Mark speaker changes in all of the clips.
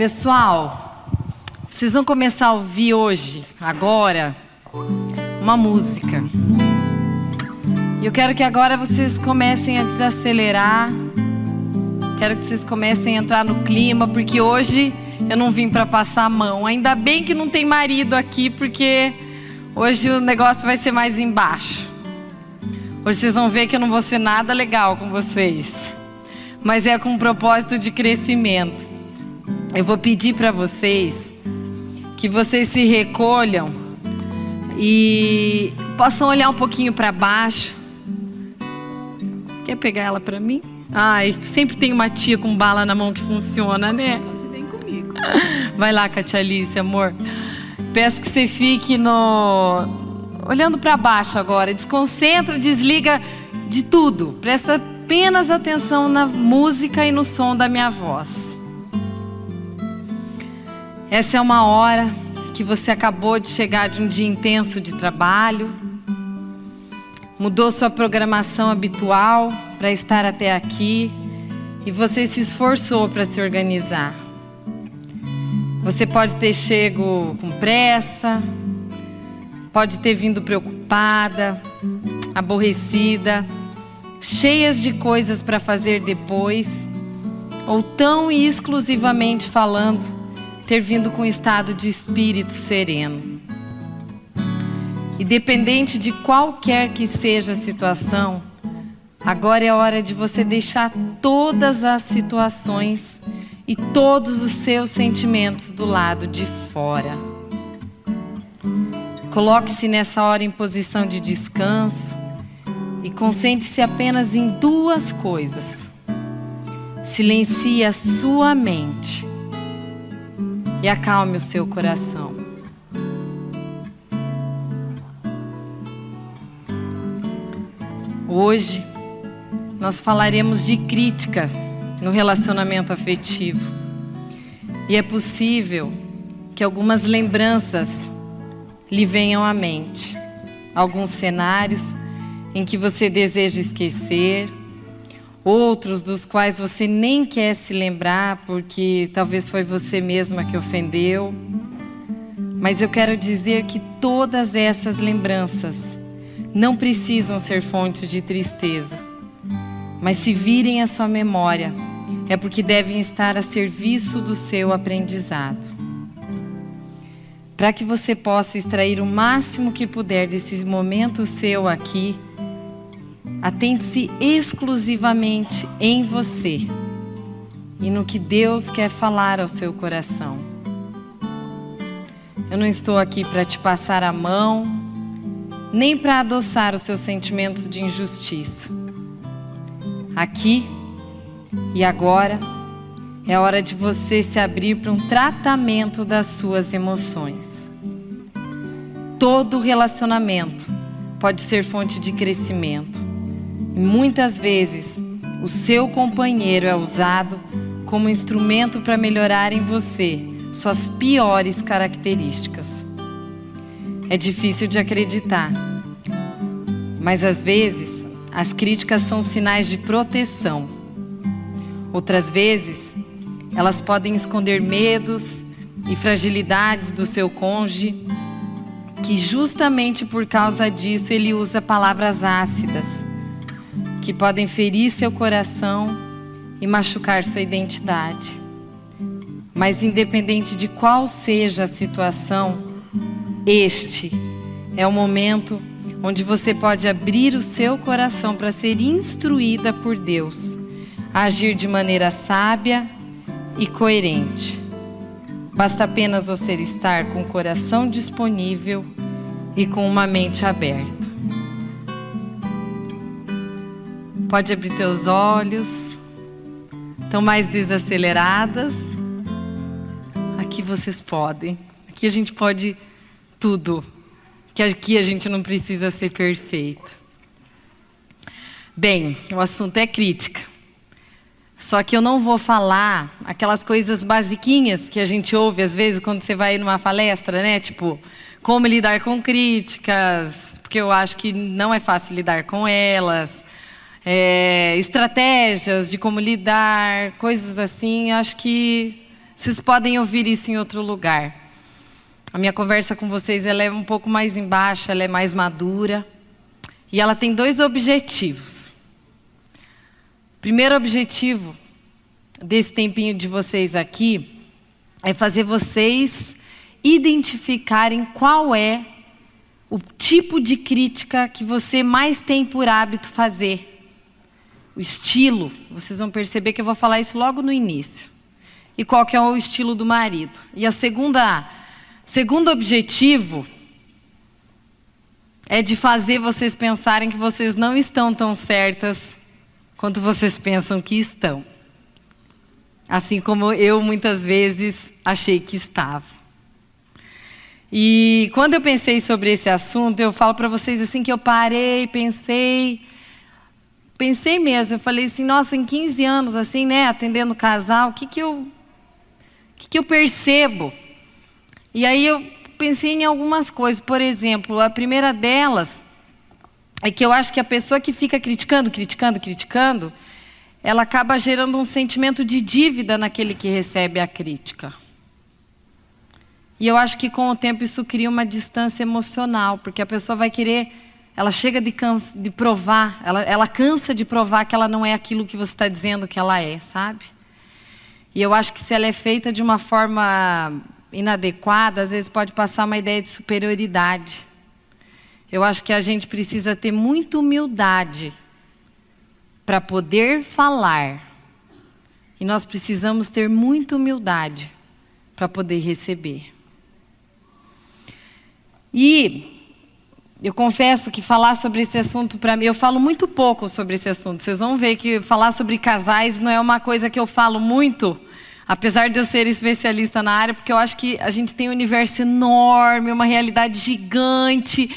Speaker 1: Pessoal, vocês vão começar a ouvir hoje, agora, uma música. E eu quero que agora vocês comecem a desacelerar. Quero que vocês comecem a entrar no clima, porque hoje eu não vim para passar a mão. Ainda bem que não tem marido aqui, porque hoje o negócio vai ser mais embaixo. Hoje vocês vão ver que eu não vou ser nada legal com vocês. Mas é com um propósito de crescimento. Eu vou pedir para vocês que vocês se recolham e possam olhar um pouquinho para baixo. Quer pegar ela para mim? Ai, sempre tem uma tia com bala na mão que funciona, né?
Speaker 2: Só você vem comigo.
Speaker 1: Vai lá, Katia Alice, amor. Peço que você fique no olhando para baixo agora. Desconcentra, desliga de tudo. Presta apenas atenção na música e no som da minha voz. Essa é uma hora que você acabou de chegar de um dia intenso de trabalho, mudou sua programação habitual para estar até aqui e você se esforçou para se organizar. Você pode ter chego com pressa, pode ter vindo preocupada, aborrecida, cheias de coisas para fazer depois, ou tão exclusivamente falando ter vindo com um estado de espírito sereno. Independente de qualquer que seja a situação, agora é hora de você deixar todas as situações e todos os seus sentimentos do lado de fora. Coloque-se nessa hora em posição de descanso e concentre-se apenas em duas coisas. Silencie a sua mente e acalme o seu coração. Hoje nós falaremos de crítica no relacionamento afetivo. E é possível que algumas lembranças lhe venham à mente, alguns cenários em que você deseja esquecer, outros dos quais você nem quer se lembrar porque talvez foi você mesma que ofendeu. Mas eu quero dizer que todas essas lembranças não precisam ser fontes de tristeza. Mas se virem à sua memória, é porque devem estar a serviço do seu aprendizado. Para que você possa extrair o máximo que puder desse momento seu aqui, Atente-se exclusivamente em você e no que Deus quer falar ao seu coração. Eu não estou aqui para te passar a mão, nem para adoçar os seus sentimentos de injustiça. Aqui e agora é hora de você se abrir para um tratamento das suas emoções. Todo relacionamento pode ser fonte de crescimento Muitas vezes, o seu companheiro é usado como instrumento para melhorar em você suas piores características. É difícil de acreditar, mas às vezes as críticas são sinais de proteção. Outras vezes, elas podem esconder medos e fragilidades do seu cônjuge, que justamente por causa disso ele usa palavras ácidas que podem ferir seu coração e machucar sua identidade. Mas, independente de qual seja a situação, este é o momento onde você pode abrir o seu coração para ser instruída por Deus, agir de maneira sábia e coerente. Basta apenas você estar com o coração disponível e com uma mente aberta. Pode abrir teus olhos. Estão mais desaceleradas. Aqui vocês podem. Aqui a gente pode tudo. Que aqui a gente não precisa ser perfeita. Bem, o assunto é crítica. Só que eu não vou falar aquelas coisas basiquinhas que a gente ouve às vezes quando você vai numa palestra, né? Tipo, como lidar com críticas, porque eu acho que não é fácil lidar com elas é, estratégias de como lidar, coisas assim, acho que vocês podem ouvir isso em outro lugar. A minha conversa com vocês ela é um pouco mais embaixo, ela é mais madura. E ela tem dois objetivos. Primeiro objetivo desse tempinho de vocês aqui é fazer vocês identificarem qual é o tipo de crítica que você mais tem por hábito fazer. O estilo. Vocês vão perceber que eu vou falar isso logo no início. E qual que é o estilo do marido. E a segunda, segundo objetivo é de fazer vocês pensarem que vocês não estão tão certas quanto vocês pensam que estão. Assim como eu muitas vezes achei que estava. E quando eu pensei sobre esse assunto, eu falo para vocês assim que eu parei, pensei, pensei mesmo, eu falei assim, nossa, em 15 anos assim, né, atendendo casal, o que que eu o que que eu percebo? E aí eu pensei em algumas coisas, por exemplo, a primeira delas é que eu acho que a pessoa que fica criticando, criticando, criticando, ela acaba gerando um sentimento de dívida naquele que recebe a crítica. E eu acho que com o tempo isso cria uma distância emocional, porque a pessoa vai querer, ela chega de, cansa, de provar, ela, ela cansa de provar que ela não é aquilo que você está dizendo que ela é, sabe? E eu acho que se ela é feita de uma forma inadequada, às vezes pode passar uma ideia de superioridade. Eu acho que a gente precisa ter muita humildade para poder falar. E nós precisamos ter muita humildade para poder receber. E eu confesso que falar sobre esse assunto para mim, eu falo muito pouco sobre esse assunto. Vocês vão ver que falar sobre casais não é uma coisa que eu falo muito, apesar de eu ser especialista na área, porque eu acho que a gente tem um universo enorme, uma realidade gigante.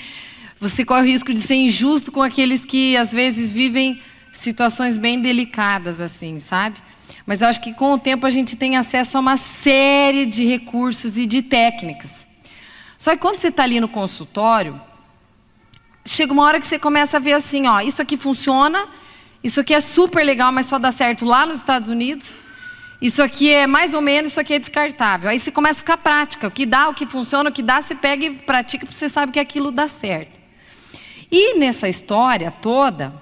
Speaker 1: Você corre o risco de ser injusto com aqueles que às vezes vivem situações bem delicadas, assim, sabe? Mas eu acho que com o tempo a gente tem acesso a uma série de recursos e de técnicas. Só que quando você está ali no consultório, chega uma hora que você começa a ver assim, ó, isso aqui funciona, isso aqui é super legal, mas só dá certo lá nos Estados Unidos. Isso aqui é mais ou menos, isso aqui é descartável. Aí você começa a ficar prática. O que dá, o que funciona, o que dá, você pega e pratica, porque você sabe que aquilo dá certo. E nessa história toda,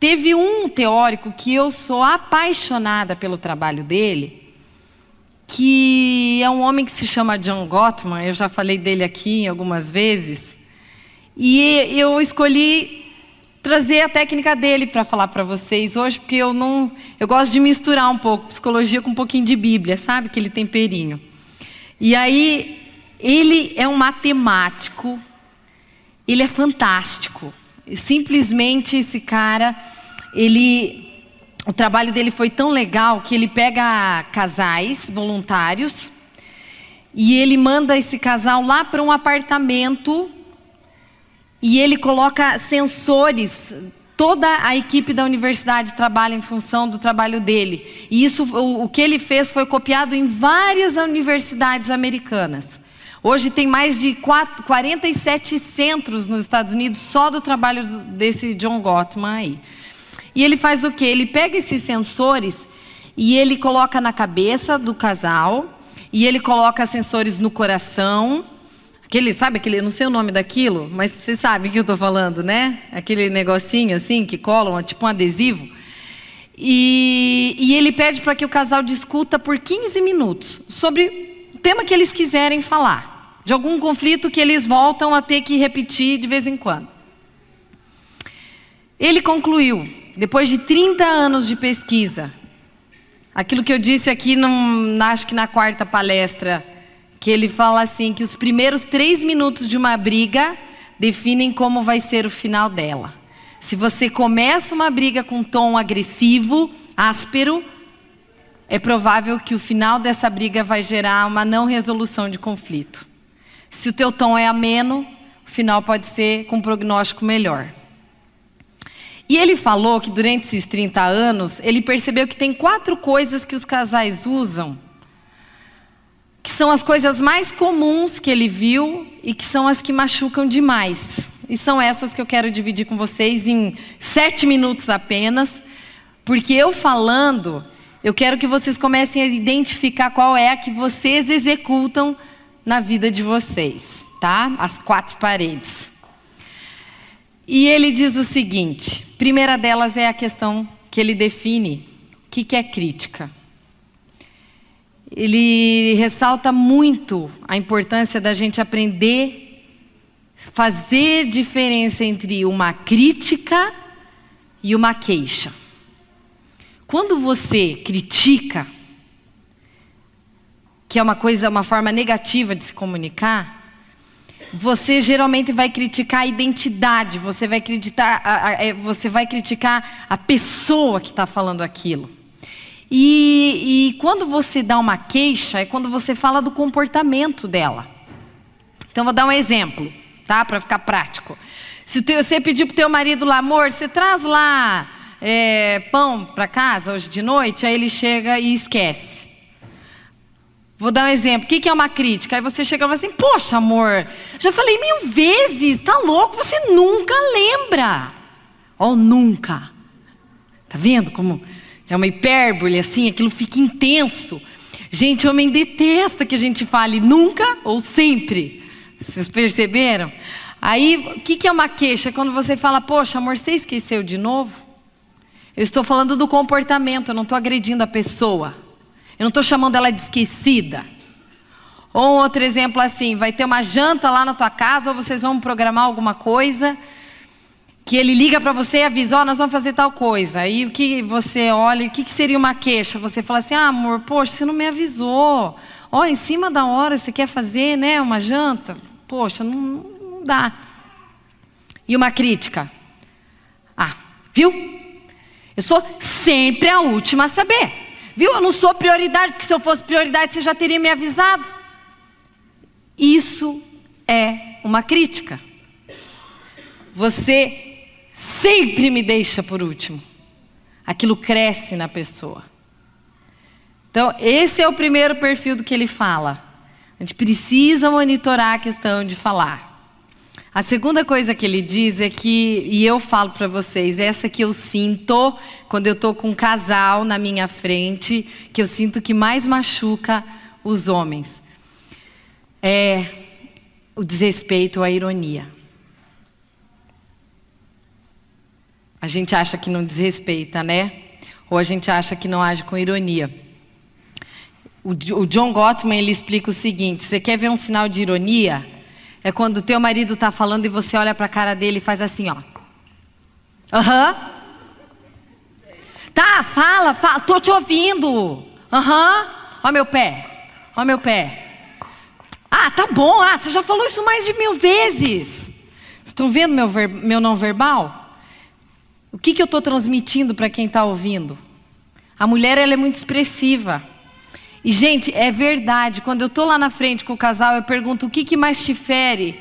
Speaker 1: Teve um teórico que eu sou apaixonada pelo trabalho dele, que é um homem que se chama John Gottman, eu já falei dele aqui algumas vezes, e eu escolhi trazer a técnica dele para falar para vocês hoje, porque eu não, eu gosto de misturar um pouco psicologia com um pouquinho de Bíblia, sabe? Aquele temperinho. E aí ele é um matemático, ele é fantástico. Simplesmente esse cara, ele o trabalho dele foi tão legal que ele pega casais voluntários e ele manda esse casal lá para um apartamento e ele coloca sensores. Toda a equipe da universidade trabalha em função do trabalho dele. E isso, o, o que ele fez foi copiado em várias universidades americanas. Hoje tem mais de 4, 47 centros nos Estados Unidos só do trabalho desse John Gottman aí. E ele faz o quê? Ele pega esses sensores e ele coloca na cabeça do casal, e ele coloca sensores no coração. Aquele, sabe aquele, não sei o nome daquilo, mas você sabe o que eu estou falando, né? Aquele negocinho assim que colam, tipo um adesivo. E, e ele pede para que o casal discuta por 15 minutos sobre o tema que eles quiserem falar de algum conflito que eles voltam a ter que repetir de vez em quando. Ele concluiu, depois de 30 anos de pesquisa, aquilo que eu disse aqui, num, acho que na quarta palestra, que ele fala assim: que os primeiros três minutos de uma briga definem como vai ser o final dela. Se você começa uma briga com tom agressivo, áspero, é provável que o final dessa briga vai gerar uma não resolução de conflito. Se o teu tom é ameno, o final pode ser com um prognóstico melhor. E ele falou que durante esses 30 anos, ele percebeu que tem quatro coisas que os casais usam, que são as coisas mais comuns que ele viu e que são as que machucam demais. E são essas que eu quero dividir com vocês em sete minutos apenas, porque eu falando, eu quero que vocês comecem a identificar qual é a que vocês executam na vida de vocês, tá? As quatro paredes. E ele diz o seguinte: primeira delas é a questão que ele define: o que, que é crítica? Ele ressalta muito a importância da gente aprender fazer diferença entre uma crítica e uma queixa. Quando você critica, que é uma coisa, uma forma negativa de se comunicar, você geralmente vai criticar a identidade, você vai criticar é, você vai criticar a pessoa que está falando aquilo. E, e quando você dá uma queixa, é quando você fala do comportamento dela. Então, vou dar um exemplo tá? Para ficar prático. Se você pedir para o teu marido lá, amor, você traz lá é, pão para casa hoje de noite, aí ele chega e esquece. Vou dar um exemplo. O que é uma crítica? Aí você chega e fala assim: Poxa, amor, já falei mil vezes, tá louco? Você nunca lembra. Ou oh, nunca. Tá vendo como é uma hipérbole assim? Aquilo fica intenso. Gente, homem detesta que a gente fale nunca ou sempre. Vocês perceberam? Aí, o que, que é uma queixa? Quando você fala, poxa, amor, você esqueceu de novo? Eu estou falando do comportamento, eu não estou agredindo a pessoa. Eu não estou chamando ela de esquecida. Ou um outro exemplo assim, vai ter uma janta lá na tua casa, ou vocês vão programar alguma coisa, que ele liga para você e avisa, ó, oh, nós vamos fazer tal coisa. Aí o que você olha, o que, que seria uma queixa? Você fala assim, ah, amor, poxa, você não me avisou. Ó, oh, em cima da hora você quer fazer, né, uma janta? Poxa, não, não dá. E uma crítica. Ah, viu? Eu sou sempre a última a saber. Viu? Eu não sou prioridade, porque se eu fosse prioridade você já teria me avisado. Isso é uma crítica. Você sempre me deixa por último. Aquilo cresce na pessoa. Então, esse é o primeiro perfil do que ele fala. A gente precisa monitorar a questão de falar. A segunda coisa que ele diz é que, e eu falo para vocês, essa que eu sinto quando eu estou com um casal na minha frente, que eu sinto que mais machuca os homens, é o desrespeito, a ironia. A gente acha que não desrespeita, né? Ou a gente acha que não age com ironia. O, John Gottman ele explica o seguinte: você quer ver um sinal de ironia? É quando o teu marido está falando e você olha para a cara dele e faz assim, ó. Aham. Tá, fala, fala, tô te ouvindo. Aham. Uhum. Ó meu pé. Ó meu pé. Ah, tá bom. Ah, você já falou isso mais de mil vezes. Estão vendo meu, ver, meu não verbal? O que, que eu estou transmitindo para quem está ouvindo? A mulher ela é muito expressiva. E, gente, é verdade. Quando eu estou lá na frente com o casal, eu pergunto o que, que mais te fere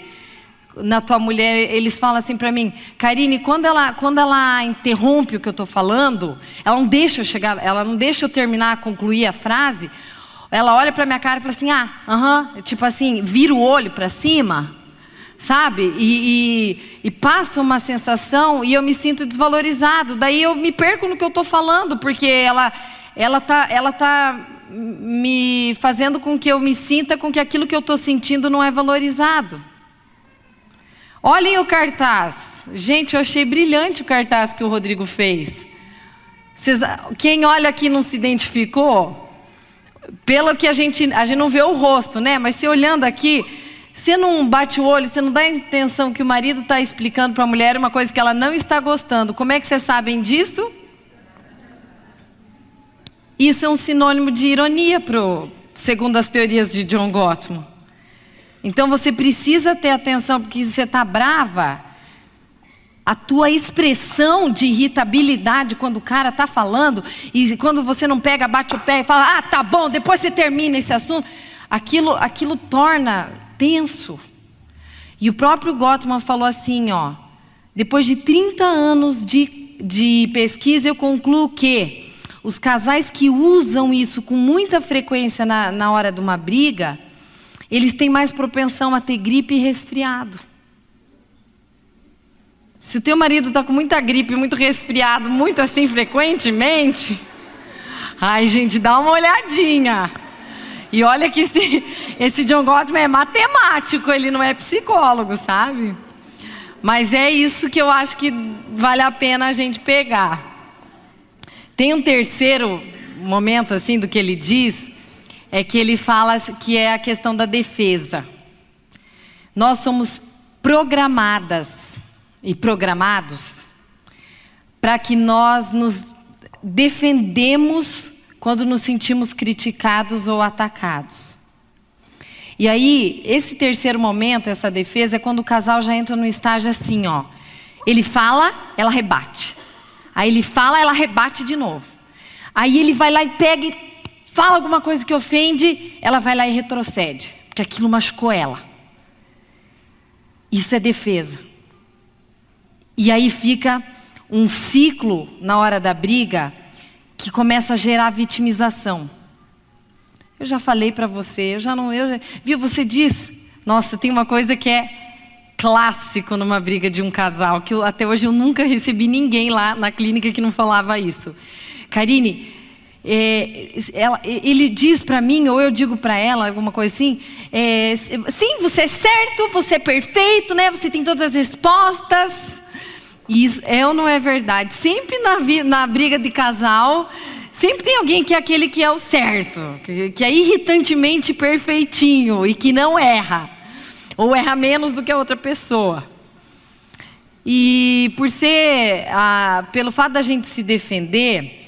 Speaker 1: na tua mulher. Eles falam assim para mim, Karine, quando ela, quando ela interrompe o que eu estou falando, ela não deixa eu chegar, ela não deixa eu terminar, concluir a frase. Ela olha para minha cara e fala assim, ah, aham, uh -huh. tipo assim, vira o olho para cima, sabe? E, e, e, passa uma sensação e eu me sinto desvalorizado. Daí eu me perco no que eu estou falando, porque ela, ela tá, ela tá me fazendo com que eu me sinta com que aquilo que eu estou sentindo não é valorizado. Olhem o cartaz. Gente, eu achei brilhante o cartaz que o Rodrigo fez. Vocês, quem olha aqui não se identificou? Pelo que a gente, a gente não vê o rosto, né? Mas se olhando aqui, você não bate o olho, você não dá a intenção que o marido está explicando para a mulher uma coisa que ela não está gostando. Como é que vocês sabem disso? Isso é um sinônimo de ironia, pro, segundo as teorias de John Gottman. Então você precisa ter atenção, porque se você está brava, a tua expressão de irritabilidade quando o cara está falando, e quando você não pega, bate o pé e fala, ah, tá bom, depois você termina esse assunto, aquilo, aquilo torna tenso. E o próprio Gottman falou assim, ó, depois de 30 anos de, de pesquisa, eu concluo que os casais que usam isso com muita frequência na, na hora de uma briga, eles têm mais propensão a ter gripe e resfriado. Se o teu marido está com muita gripe, muito resfriado, muito assim frequentemente, Ai, gente, dá uma olhadinha. E olha que esse, esse John Gottman é matemático, ele não é psicólogo, sabe? Mas é isso que eu acho que vale a pena a gente pegar. Tem um terceiro momento assim do que ele diz, é que ele fala que é a questão da defesa. Nós somos programadas e programados para que nós nos defendemos quando nos sentimos criticados ou atacados. E aí, esse terceiro momento, essa defesa, é quando o casal já entra no estágio assim, ó. Ele fala, ela rebate. Aí ele fala, ela rebate de novo. Aí ele vai lá e pega e fala alguma coisa que ofende, ela vai lá e retrocede, porque aquilo machucou ela. Isso é defesa. E aí fica um ciclo na hora da briga que começa a gerar vitimização. Eu já falei para você, eu já não, eu, viu? Você diz, nossa, tem uma coisa que é clássico numa briga de um casal que eu, até hoje eu nunca recebi ninguém lá na clínica que não falava isso. Karine, é, ela, ele diz para mim, ou eu digo para ela, alguma coisa assim, é, sim, você é certo, você é perfeito, né? Você tem todas as respostas. Isso é ou não é verdade? Sempre na, na briga de casal, sempre tem alguém que é aquele que é o certo, que, que é irritantemente perfeitinho e que não erra, ou erra menos do que a outra pessoa. E por ser, ah, pelo fato da gente se defender,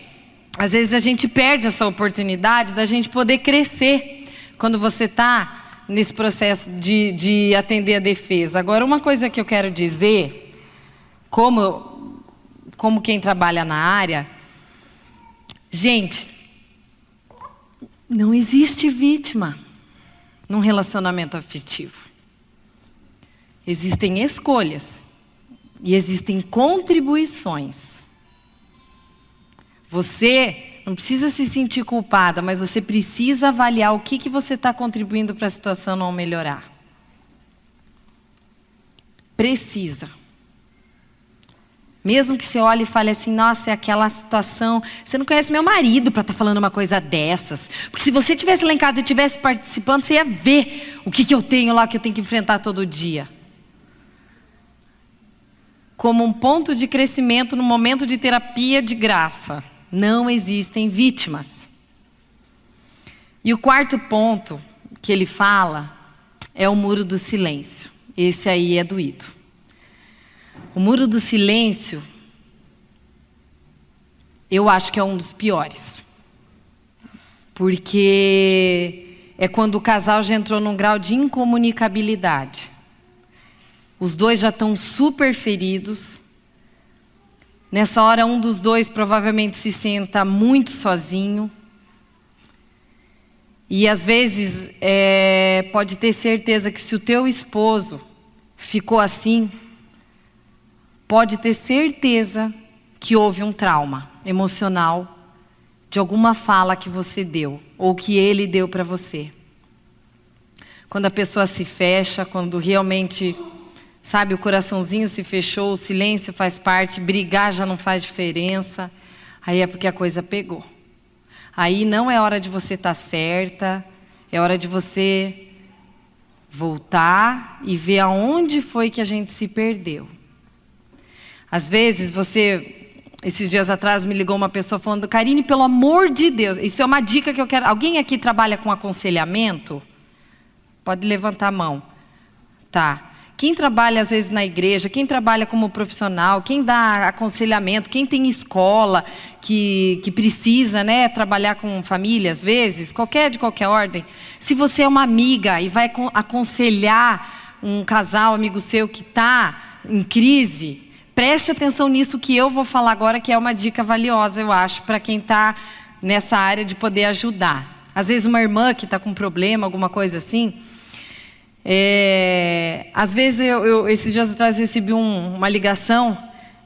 Speaker 1: às vezes a gente perde essa oportunidade da gente poder crescer quando você está nesse processo de, de atender a defesa. Agora, uma coisa que eu quero dizer como, como quem trabalha na área, gente, não existe vítima num relacionamento afetivo. Existem escolhas e existem contribuições. Você não precisa se sentir culpada, mas você precisa avaliar o que, que você está contribuindo para a situação não melhorar. Precisa. Mesmo que você olhe e fale assim, nossa, é aquela situação. Você não conhece meu marido para estar tá falando uma coisa dessas. Porque se você estivesse lá em casa e estivesse participando, você ia ver o que, que eu tenho lá que eu tenho que enfrentar todo dia. Como um ponto de crescimento no momento de terapia de graça. Não existem vítimas. E o quarto ponto que ele fala é o muro do silêncio. Esse aí é doído. O muro do silêncio, eu acho que é um dos piores. Porque é quando o casal já entrou num grau de incomunicabilidade. Os dois já estão super feridos. Nessa hora, um dos dois provavelmente se senta muito sozinho. E às vezes é, pode ter certeza que se o teu esposo ficou assim, pode ter certeza que houve um trauma emocional de alguma fala que você deu ou que ele deu para você. Quando a pessoa se fecha, quando realmente, sabe, o coraçãozinho se fechou, o silêncio faz parte, brigar já não faz diferença, aí é porque a coisa pegou. Aí não é hora de você estar tá certa, é hora de você voltar e ver aonde foi que a gente se perdeu. Às vezes você esses dias atrás me ligou uma pessoa falando, Karine, pelo amor de Deus, isso é uma dica que eu quero. Alguém aqui trabalha com aconselhamento? Pode levantar a mão. Tá. Quem trabalha às vezes na igreja, quem trabalha como profissional, quem dá aconselhamento, quem tem escola que, que precisa né, trabalhar com família às vezes, qualquer de qualquer ordem, se você é uma amiga e vai aconselhar um casal, amigo seu que está em crise, Preste atenção nisso que eu vou falar agora, que é uma dica valiosa, eu acho, para quem está nessa área de poder ajudar. Às vezes, uma irmã que está com problema, alguma coisa assim. É... Às vezes, eu, eu, esses dias atrás, recebi um, uma ligação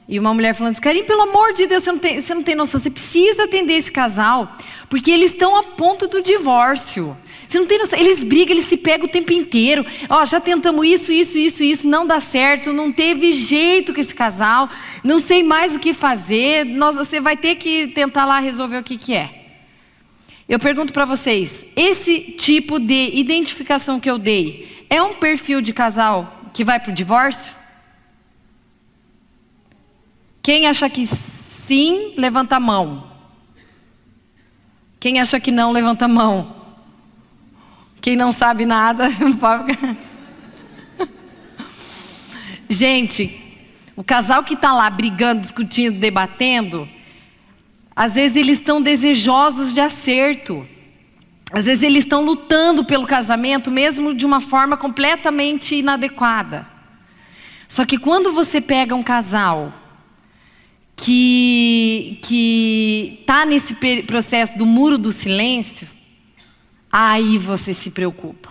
Speaker 1: e uma mulher falando: Karim, pelo amor de Deus, você não, tem, você não tem noção, você precisa atender esse casal, porque eles estão a ponto do divórcio. Você não tem noção. Eles brigam, eles se pegam o tempo inteiro. Ó, já tentamos isso, isso, isso, isso, não dá certo, não teve jeito com esse casal, não sei mais o que fazer. Nós, você vai ter que tentar lá resolver o que, que é. Eu pergunto para vocês: esse tipo de identificação que eu dei é um perfil de casal que vai para o divórcio? Quem acha que sim, levanta a mão. Quem acha que não, levanta a mão. Quem não sabe nada, Gente, o casal que está lá brigando, discutindo, debatendo, às vezes eles estão desejosos de acerto. Às vezes eles estão lutando pelo casamento, mesmo de uma forma completamente inadequada. Só que quando você pega um casal que que está nesse processo do muro do silêncio, aí você se preocupa.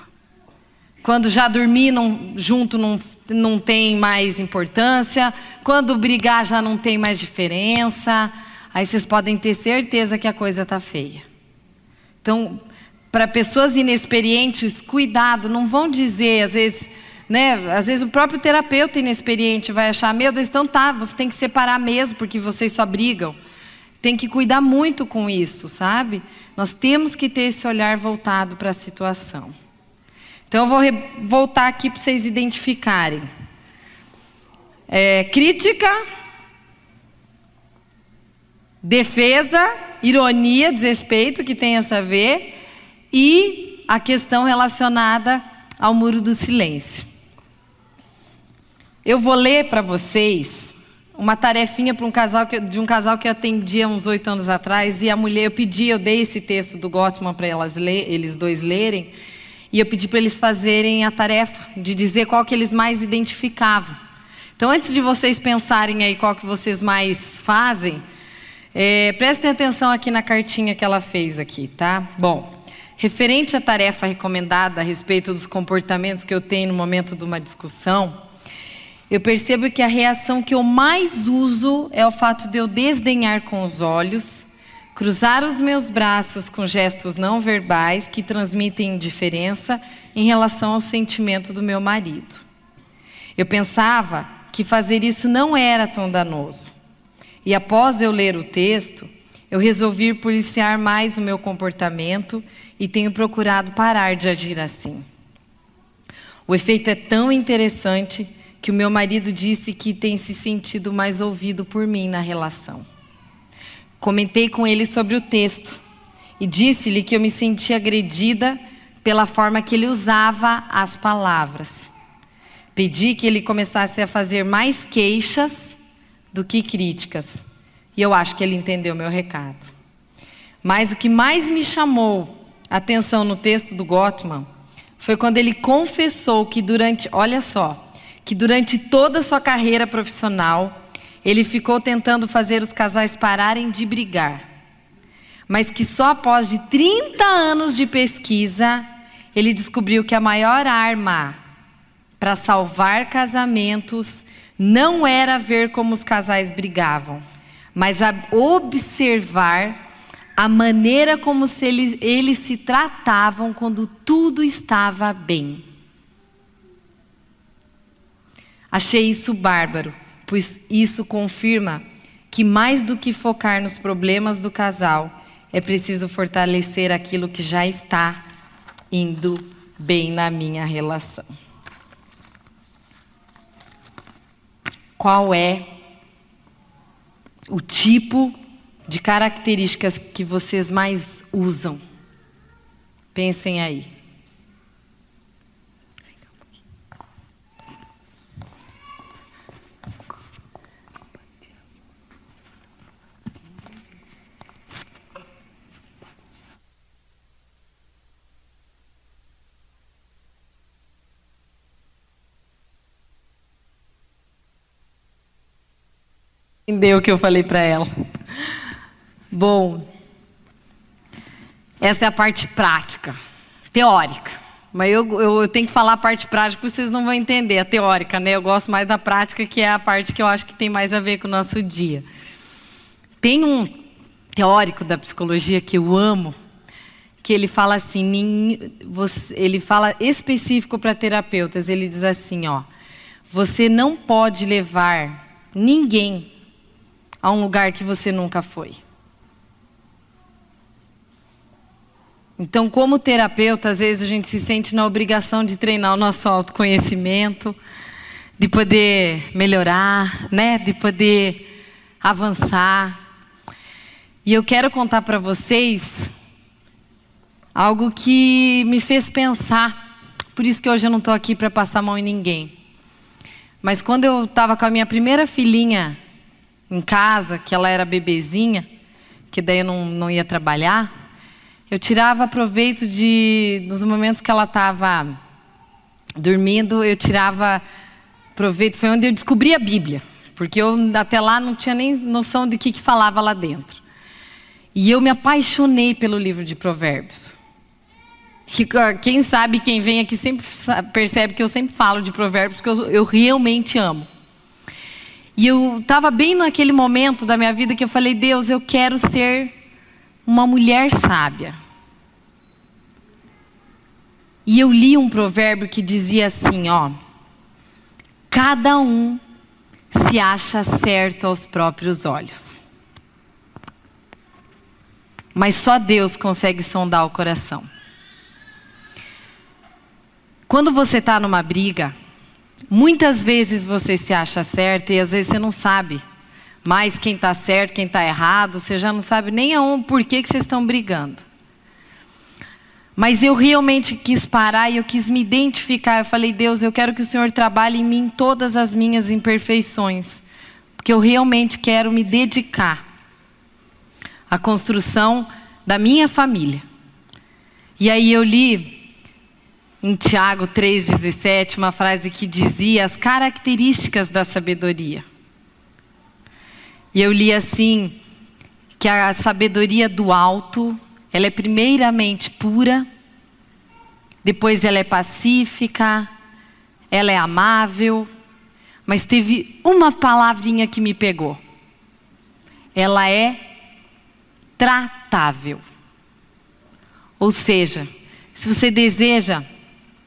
Speaker 1: Quando já dormir não, junto não, não tem mais importância, quando brigar já não tem mais diferença, aí vocês podem ter certeza que a coisa está feia. Então, para pessoas inexperientes, cuidado, não vão dizer, às vezes, né, às vezes o próprio terapeuta inexperiente vai achar, meu Deus, então tá, você tem que separar mesmo, porque vocês só brigam. Tem que cuidar muito com isso, sabe? Nós temos que ter esse olhar voltado para a situação. Então eu vou voltar aqui para vocês identificarem. É, crítica, defesa, ironia, desrespeito, que tem essa a ver, e a questão relacionada ao muro do silêncio. Eu vou ler para vocês uma tarefinha para um casal que, de um casal que eu atendia uns oito anos atrás e a mulher eu pedi, eu dei esse texto do Gottman para elas ler, eles dois lerem e eu pedi para eles fazerem a tarefa de dizer qual que eles mais identificavam. Então, antes de vocês pensarem aí qual que vocês mais fazem, é, prestem atenção aqui na cartinha que ela fez aqui, tá? Bom, referente à tarefa recomendada a respeito dos comportamentos que eu tenho no momento de uma discussão, eu percebo que a reação que eu mais uso é o fato de eu desdenhar com os olhos, cruzar os meus braços com gestos não verbais que transmitem indiferença em relação ao sentimento do meu marido. Eu pensava que fazer isso não era tão danoso. E após eu ler o texto, eu resolvi policiar mais o meu comportamento e tenho procurado parar de agir assim. O efeito é tão interessante que o meu marido disse que tem se sentido mais ouvido por mim na relação. Comentei com ele sobre o texto e disse-lhe que eu me sentia agredida pela forma que ele usava as palavras. Pedi que ele começasse a fazer mais queixas do que críticas. E eu acho que ele entendeu meu recado. Mas o que mais me chamou a atenção no texto do Gottman foi quando ele confessou que durante, olha só, que durante toda a sua carreira profissional, ele ficou tentando fazer os casais pararem de brigar. Mas que só após de 30 anos de pesquisa, ele descobriu que a maior arma para salvar casamentos não era ver como os casais brigavam, mas observar a maneira como se eles, eles se tratavam quando tudo estava bem. Achei isso bárbaro, pois isso confirma que mais do que focar nos problemas do casal, é preciso fortalecer aquilo que já está indo bem na minha relação. Qual é o tipo de características que vocês mais usam? Pensem aí. Entendeu o que eu falei para ela. Bom, essa é a parte prática, teórica. Mas eu, eu, eu, tenho que falar a parte prática, porque vocês não vão entender a teórica, né? Eu gosto mais da prática, que é a parte que eu acho que tem mais a ver com o nosso dia. Tem um teórico da psicologia que eu amo, que ele fala assim, ele fala específico para terapeutas, ele diz assim, ó, você não pode levar ninguém a um lugar que você nunca foi. Então, como terapeuta, às vezes a gente se sente na obrigação de treinar o nosso autoconhecimento, de poder melhorar, né? De poder avançar. E eu quero contar para vocês algo que me fez pensar. Por isso que hoje eu não estou aqui para passar a mão em ninguém. Mas quando eu estava com a minha primeira filhinha em casa, que ela era bebezinha, que daí eu não, não ia trabalhar, eu tirava proveito de nos momentos que ela estava dormindo, eu tirava proveito. Foi onde eu descobri a Bíblia, porque eu até lá não tinha nem noção de que que falava lá dentro. E eu me apaixonei pelo livro de Provérbios. Quem sabe, quem vem aqui sempre percebe que eu sempre falo de Provérbios, porque eu, eu realmente amo. E eu estava bem naquele momento da minha vida que eu falei: Deus, eu quero ser uma mulher sábia. E eu li um provérbio que dizia assim, ó: Cada um se acha certo aos próprios olhos. Mas só Deus consegue sondar o coração. Quando você está numa briga, muitas vezes você se acha certo e às vezes você não sabe mais quem está certo, quem está errado, você já não sabe nem aonde, por que, que vocês estão brigando. Mas eu realmente quis parar e eu quis me identificar. Eu falei, Deus, eu quero que o Senhor trabalhe em mim todas as minhas imperfeições. Porque eu realmente quero me dedicar à construção da minha família. E aí eu li em Tiago 3,17 uma frase que dizia as características da sabedoria. E eu li assim que a sabedoria do alto, ela é primeiramente pura, depois ela é pacífica, ela é amável, mas teve uma palavrinha que me pegou. Ela é tratável. Ou seja, se você deseja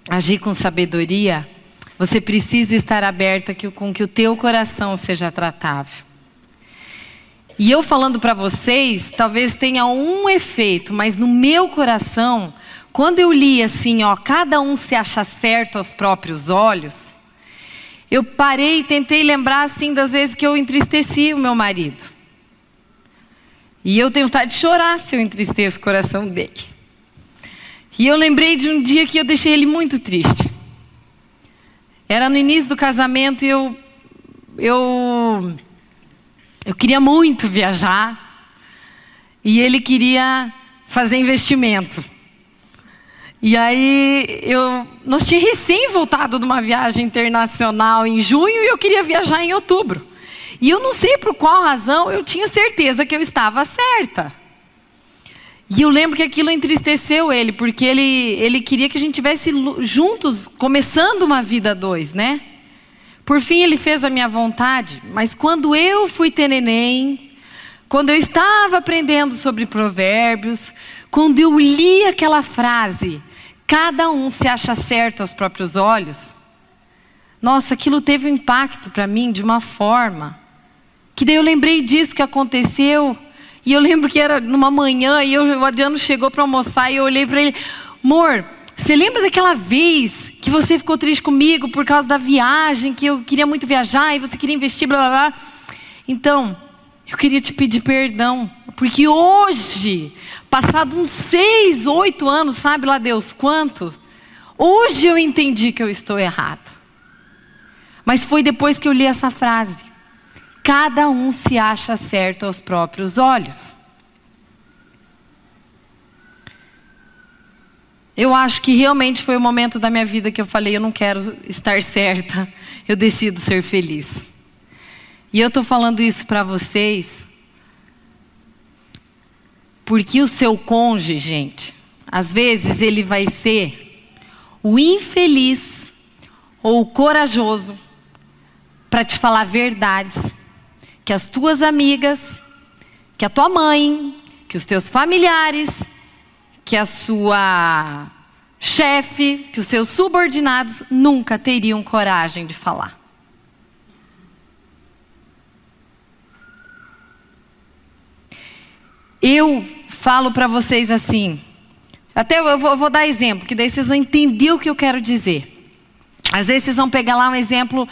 Speaker 1: agir com sabedoria, você precisa estar aberta com que o teu coração seja tratável. E eu falando para vocês, talvez tenha um efeito, mas no meu coração, quando eu li assim, ó, cada um se acha certo aos próprios olhos, eu parei e tentei lembrar assim das vezes que eu entristeci o meu marido. E eu tenho vontade de chorar se eu entristeço o coração dele. E eu lembrei de um dia que eu deixei ele muito triste. Era no início do casamento e eu eu eu queria muito viajar e ele queria fazer investimento. E aí eu, nós tínhamos recém voltado de uma viagem internacional em junho e eu queria viajar em outubro. E eu não sei por qual razão eu tinha certeza que eu estava certa. E eu lembro que aquilo entristeceu ele, porque ele, ele queria que a gente tivesse juntos, começando uma vida dois, né? Por fim, ele fez a minha vontade, mas quando eu fui ter neném, quando eu estava aprendendo sobre provérbios, quando eu li aquela frase, cada um se acha certo aos próprios olhos, nossa, aquilo teve um impacto para mim de uma forma que daí eu lembrei disso que aconteceu. E eu lembro que era numa manhã e eu, o Adriano chegou para almoçar e eu olhei para ele, amor, você lembra daquela vez que você ficou triste comigo por causa da viagem, que eu queria muito viajar e você queria investir, blá blá blá? Então, eu queria te pedir perdão, porque hoje, passado uns seis, oito anos, sabe lá Deus quanto? Hoje eu entendi que eu estou errado. Mas foi depois que eu li essa frase. Cada um se acha certo aos próprios olhos. Eu acho que realmente foi o momento da minha vida que eu falei: eu não quero estar certa, eu decido ser feliz. E eu estou falando isso para vocês, porque o seu cônjuge, gente, às vezes ele vai ser o infeliz ou o corajoso para te falar verdades que as tuas amigas, que a tua mãe, que os teus familiares, que a sua chefe, que os seus subordinados nunca teriam coragem de falar. Eu falo para vocês assim, Até eu vou, eu vou dar exemplo, que daí vocês vão entender o que eu quero dizer. Às vezes vocês vão pegar lá um exemplo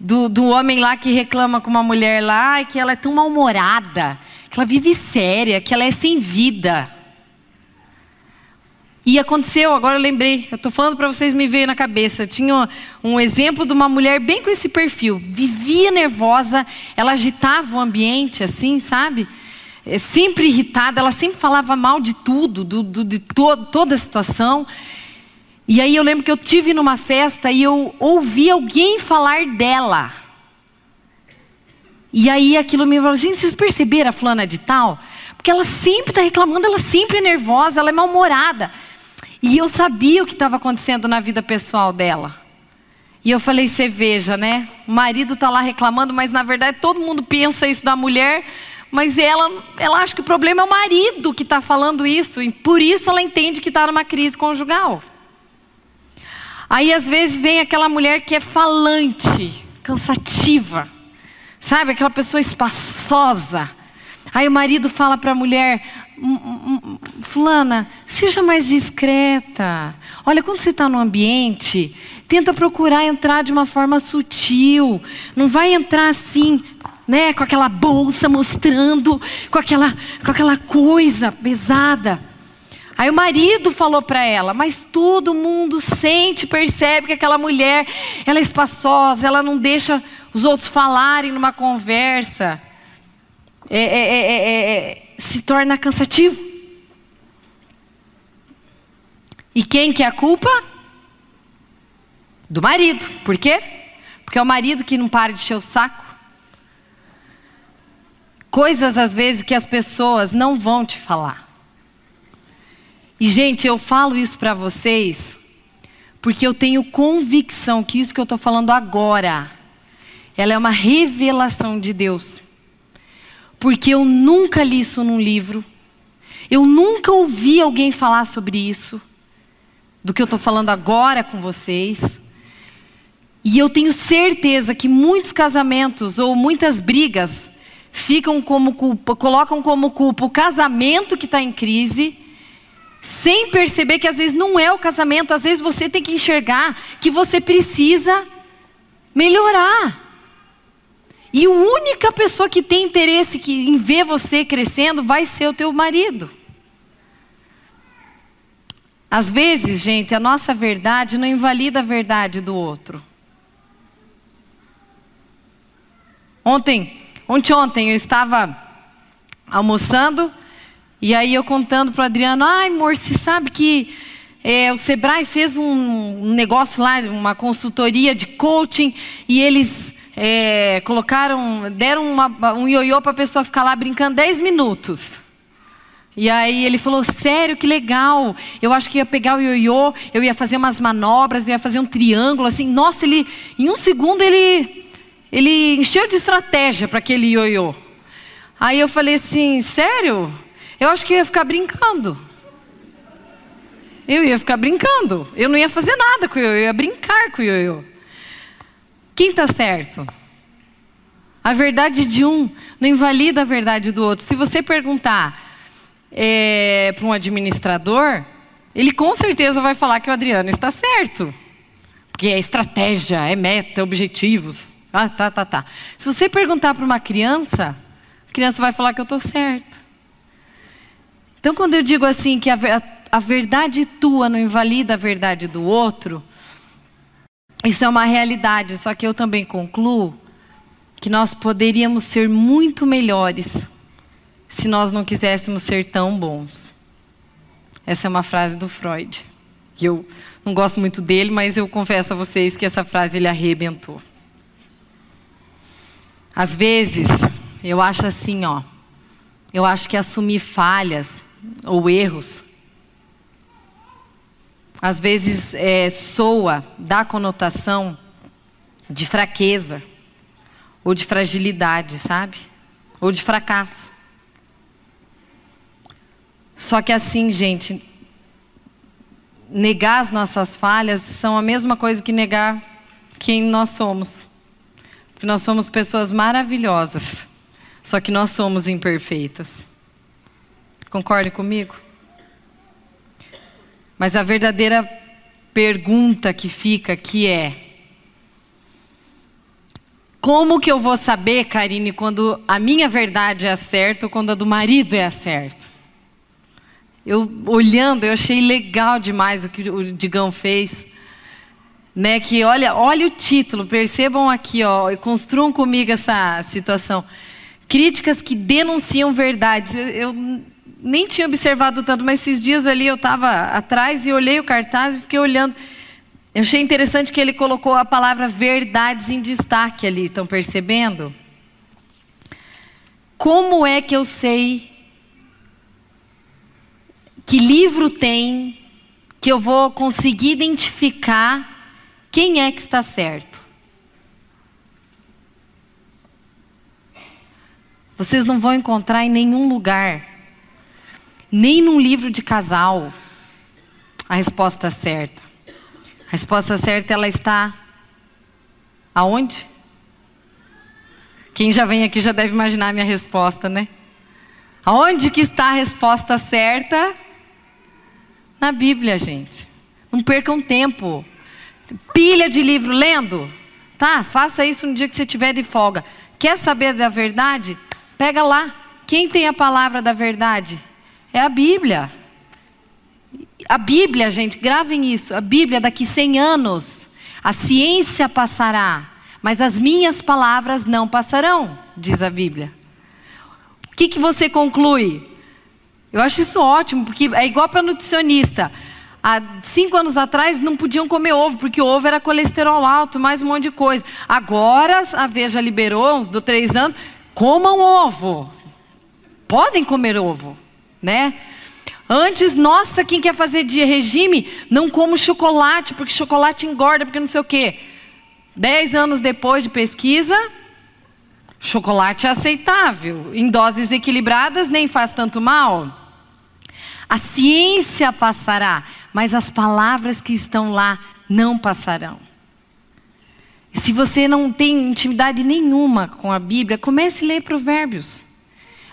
Speaker 1: do, do homem lá que reclama com uma mulher lá, que ela é tão mal-humorada, que ela vive séria, que ela é sem vida. E aconteceu, agora eu lembrei, eu estou falando para vocês, me veio na cabeça. Tinha um exemplo de uma mulher bem com esse perfil. Vivia nervosa, ela agitava o ambiente, assim, sabe? É, sempre irritada, ela sempre falava mal de tudo, do, do, de to toda a situação. E aí eu lembro que eu tive numa festa e eu ouvi alguém falar dela. E aí aquilo me falou, gente, vocês perceberam a fulana de tal? Porque ela sempre está reclamando, ela sempre é nervosa, ela é mal-humorada. E eu sabia o que estava acontecendo na vida pessoal dela. E eu falei, você veja, né? O marido está lá reclamando, mas na verdade todo mundo pensa isso da mulher, mas ela, ela acha que o problema é o marido que está falando isso, e por isso ela entende que está numa crise conjugal. Aí às vezes vem aquela mulher que é falante, cansativa, sabe? Aquela pessoa espaçosa. Aí o marido fala para a mulher: Fulana, seja mais discreta. Olha, quando você está no ambiente, tenta procurar entrar de uma forma sutil. Não vai entrar assim, né, com aquela bolsa mostrando, com aquela, com aquela coisa pesada. Aí o marido falou para ela, mas todo mundo sente, percebe que aquela mulher, ela é espaçosa, ela não deixa os outros falarem numa conversa. É é é, é, é, é, se torna cansativo. E quem que é a culpa? Do marido. Por quê? Porque é o marido que não para de encher o saco. Coisas às vezes que as pessoas não vão te falar. E gente, eu falo isso para vocês porque eu tenho convicção que isso que eu estou falando agora, ela é uma revelação de Deus porque eu nunca li isso num livro, eu nunca ouvi alguém falar sobre isso, do que eu estou falando agora com vocês. E eu tenho certeza que muitos casamentos ou muitas brigas ficam como culpa, colocam como culpa o casamento que está em crise, sem perceber que às vezes não é o casamento, às vezes você tem que enxergar que você precisa melhorar. E a única pessoa que tem interesse em ver você crescendo vai ser o teu marido. Às vezes, gente, a nossa verdade não invalida a verdade do outro. Ontem, ontem, ontem eu estava almoçando e aí eu contando para o Adriano, ai, amor, você sabe que é, o Sebrae fez um negócio lá, uma consultoria de coaching e eles é, colocaram, deram uma, um ioiô para a pessoa ficar lá brincando 10 minutos. E aí ele falou, sério, que legal. Eu acho que ia pegar o ioiô, eu ia fazer umas manobras, eu ia fazer um triângulo, assim. Nossa, ele, em um segundo ele, ele encheu de estratégia para aquele ioiô. Aí eu falei assim, sério? Eu acho que eu ia ficar brincando. Eu ia ficar brincando. Eu não ia fazer nada com o ioiô, eu ia brincar com o ioiô. Quem está certo? A verdade de um não invalida a verdade do outro. Se você perguntar é, para um administrador, ele com certeza vai falar que o Adriano está certo. Porque é estratégia, é meta, objetivos. Ah, tá, tá, tá. Se você perguntar para uma criança, a criança vai falar que eu estou certo. Então, quando eu digo assim que a, a, verdade tua não invalida a verdade do outro, isso é uma realidade, só que eu também concluo que nós poderíamos ser muito melhores se nós não quiséssemos ser tão bons. Essa é uma frase do Freud. Eu não gosto muito dele, mas eu confesso a vocês que essa frase ele arrebentou. Às vezes, eu acho assim, ó. Eu acho que assumir falhas ou erros às vezes é, soa, dá conotação de fraqueza, ou de fragilidade, sabe? Ou de fracasso. Só que assim, gente, negar as nossas falhas são a mesma coisa que negar quem nós somos. Porque nós somos pessoas maravilhosas, só que nós somos imperfeitas. Concorde comigo? Mas a verdadeira pergunta que fica aqui é: como que eu vou saber, Karine, quando a minha verdade é certa ou quando a do marido é certa? Eu olhando, eu achei legal demais o que o Digão fez. Né, que olha, olha o título, percebam aqui, ó, construam comigo essa situação. Críticas que denunciam verdades. Eu, eu nem tinha observado tanto, mas esses dias ali eu estava atrás e olhei o cartaz e fiquei olhando. Eu achei interessante que ele colocou a palavra verdades em destaque ali, estão percebendo? Como é que eu sei que livro tem que eu vou conseguir identificar quem é que está certo? Vocês não vão encontrar em nenhum lugar nem num livro de casal a resposta certa. A resposta certa ela está aonde? Quem já vem aqui já deve imaginar a minha resposta, né? Aonde que está a resposta certa? Na Bíblia, gente. Não percam tempo. Pilha de livro lendo. Tá, faça isso no dia que você tiver de folga. Quer saber da verdade? Pega lá. Quem tem a palavra da verdade? É a Bíblia. A Bíblia, gente, gravem isso. A Bíblia, daqui 100 anos, a ciência passará, mas as minhas palavras não passarão, diz a Bíblia. O que, que você conclui? Eu acho isso ótimo, porque é igual para nutricionista. Há cinco anos atrás não podiam comer ovo, porque ovo era colesterol alto, mais um monte de coisa. Agora a Veja liberou, uns do três anos, comam ovo. Podem comer ovo né? Antes, nossa, quem quer fazer de regime, não como chocolate, porque chocolate engorda, porque não sei o quê. Dez anos depois de pesquisa, chocolate é aceitável. Em doses equilibradas, nem faz tanto mal. A ciência passará, mas as palavras que estão lá não passarão. Se você não tem intimidade nenhuma com a Bíblia, comece a ler Provérbios.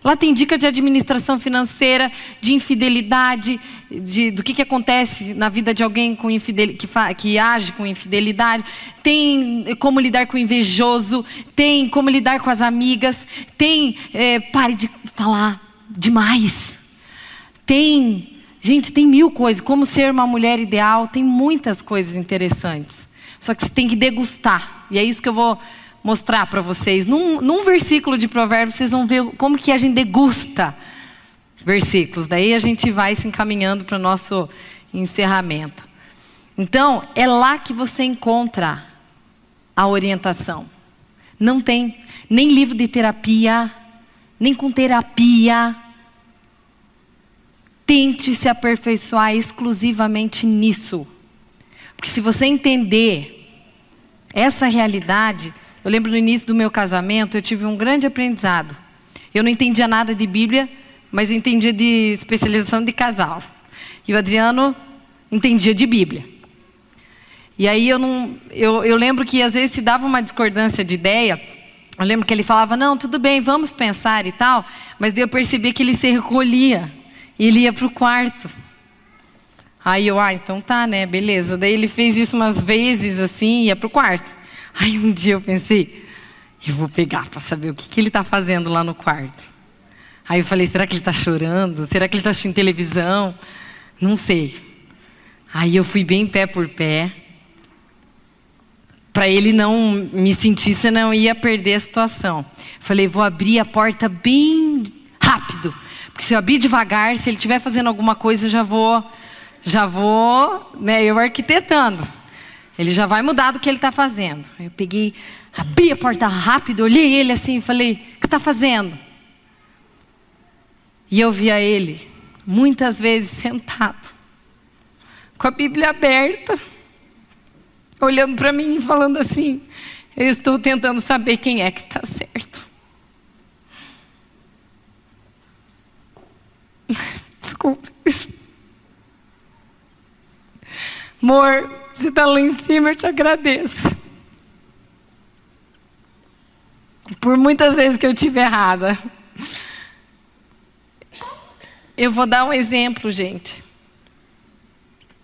Speaker 1: Lá tem dica de administração financeira, de infidelidade, de, do que, que acontece na vida de alguém com infidel, que, fa, que age com infidelidade. Tem como lidar com o invejoso, tem como lidar com as amigas, tem é, pare de falar demais. Tem, gente, tem mil coisas. Como ser uma mulher ideal, tem muitas coisas interessantes. Só que você tem que degustar. E é isso que eu vou mostrar para vocês. Num, num versículo de Provérbios, vocês vão ver como que a gente degusta versículos. Daí a gente vai se encaminhando para o nosso encerramento. Então, é lá que você encontra a orientação. Não tem nem livro de terapia, nem com terapia. Tente se aperfeiçoar exclusivamente nisso. Porque se você entender essa realidade, eu lembro no início do meu casamento, eu tive um grande aprendizado. Eu não entendia nada de Bíblia, mas eu entendia de especialização de casal. E o Adriano entendia de Bíblia. E aí eu não, eu, eu lembro que às vezes se dava uma discordância de ideia. Eu lembro que ele falava, não, tudo bem, vamos pensar e tal. Mas daí eu percebi que ele se recolhia ele ia para o quarto. Aí eu, ah, então tá, né, beleza. Daí ele fez isso umas vezes assim, ia para o quarto. Aí um dia eu pensei, eu vou pegar para saber o que, que ele está fazendo lá no quarto. Aí eu falei, será que ele está chorando? Será que ele está assistindo televisão? Não sei. Aí eu fui bem pé por pé. Para ele não me sentir, senão ia perder a situação. Falei, vou abrir a porta bem rápido. Porque se eu abrir devagar, se ele estiver fazendo alguma coisa, eu já vou, já vou, né, eu arquitetando. Ele já vai mudar do que ele está fazendo. Eu peguei, abri a porta rápido, olhei ele assim e falei: O que está fazendo? E eu via ele, muitas vezes sentado, com a Bíblia aberta, olhando para mim e falando assim: Eu estou tentando saber quem é que está certo. Desculpe. Amor, você está lá em cima, eu te agradeço. Por muitas vezes que eu tive errada. Eu vou dar um exemplo, gente.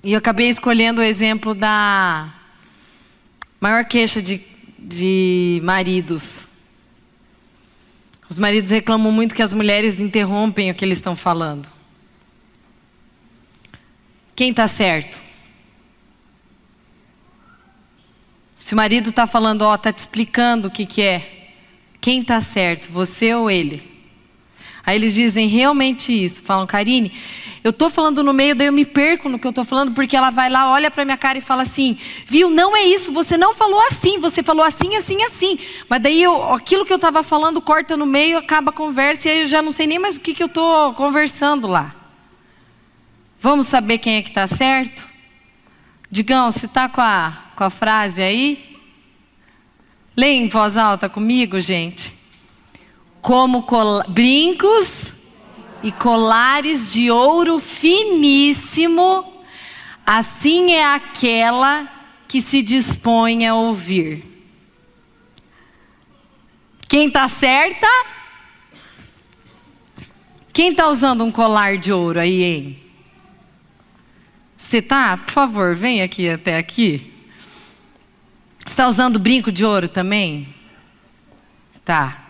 Speaker 1: E eu acabei escolhendo o exemplo da maior queixa de, de maridos. Os maridos reclamam muito que as mulheres interrompem o que eles estão falando. Quem está certo? Se o marido está falando, ó, está te explicando o que, que é, quem está certo, você ou ele? Aí eles dizem realmente isso. Falam, Karine, eu estou falando no meio, daí eu me perco no que eu estou falando, porque ela vai lá, olha para minha cara e fala assim: viu, não é isso, você não falou assim, você falou assim, assim, assim. Mas daí eu, aquilo que eu estava falando corta no meio, acaba a conversa e aí eu já não sei nem mais o que, que eu estou conversando lá. Vamos saber quem é que está certo? Digão, você está com a, com a frase aí? Lê em voz alta comigo, gente. Como brincos e colares de ouro finíssimo, assim é aquela que se dispõe a ouvir. Quem está certa? Quem está usando um colar de ouro aí, hein? Você tá? Por favor, vem aqui até aqui. Está usando brinco de ouro também? Tá.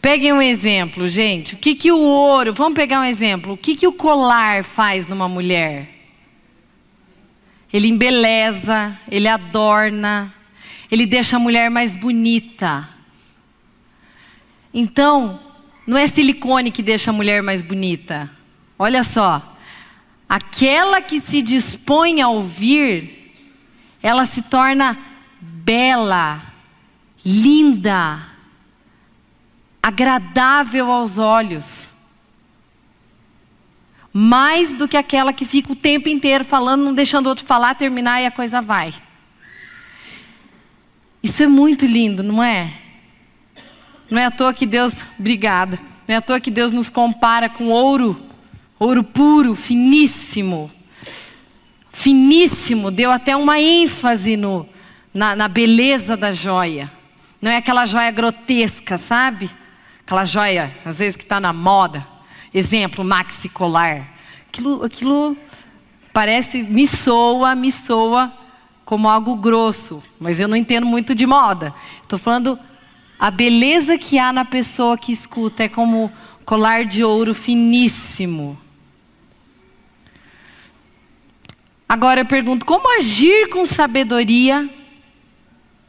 Speaker 1: Peguem um exemplo, gente. O que, que o ouro, vamos pegar um exemplo. O que, que o colar faz numa mulher? Ele embeleza, ele adorna, ele deixa a mulher mais bonita. Então, não é silicone que deixa a mulher mais bonita. Olha só. Aquela que se dispõe a ouvir, ela se torna bela, linda, agradável aos olhos. Mais do que aquela que fica o tempo inteiro falando, não deixando o outro falar, terminar e a coisa vai. Isso é muito lindo, não é? Não é à toa que Deus, obrigada, não é à toa que Deus nos compara com ouro Ouro puro, finíssimo. Finíssimo, deu até uma ênfase no, na, na beleza da joia. Não é aquela joia grotesca, sabe? Aquela joia, às vezes, que está na moda. Exemplo, maxi colar. Aquilo, aquilo parece, me soa, me soa como algo grosso, mas eu não entendo muito de moda. Estou falando a beleza que há na pessoa que escuta é como colar de ouro finíssimo. Agora eu pergunto: como agir com sabedoria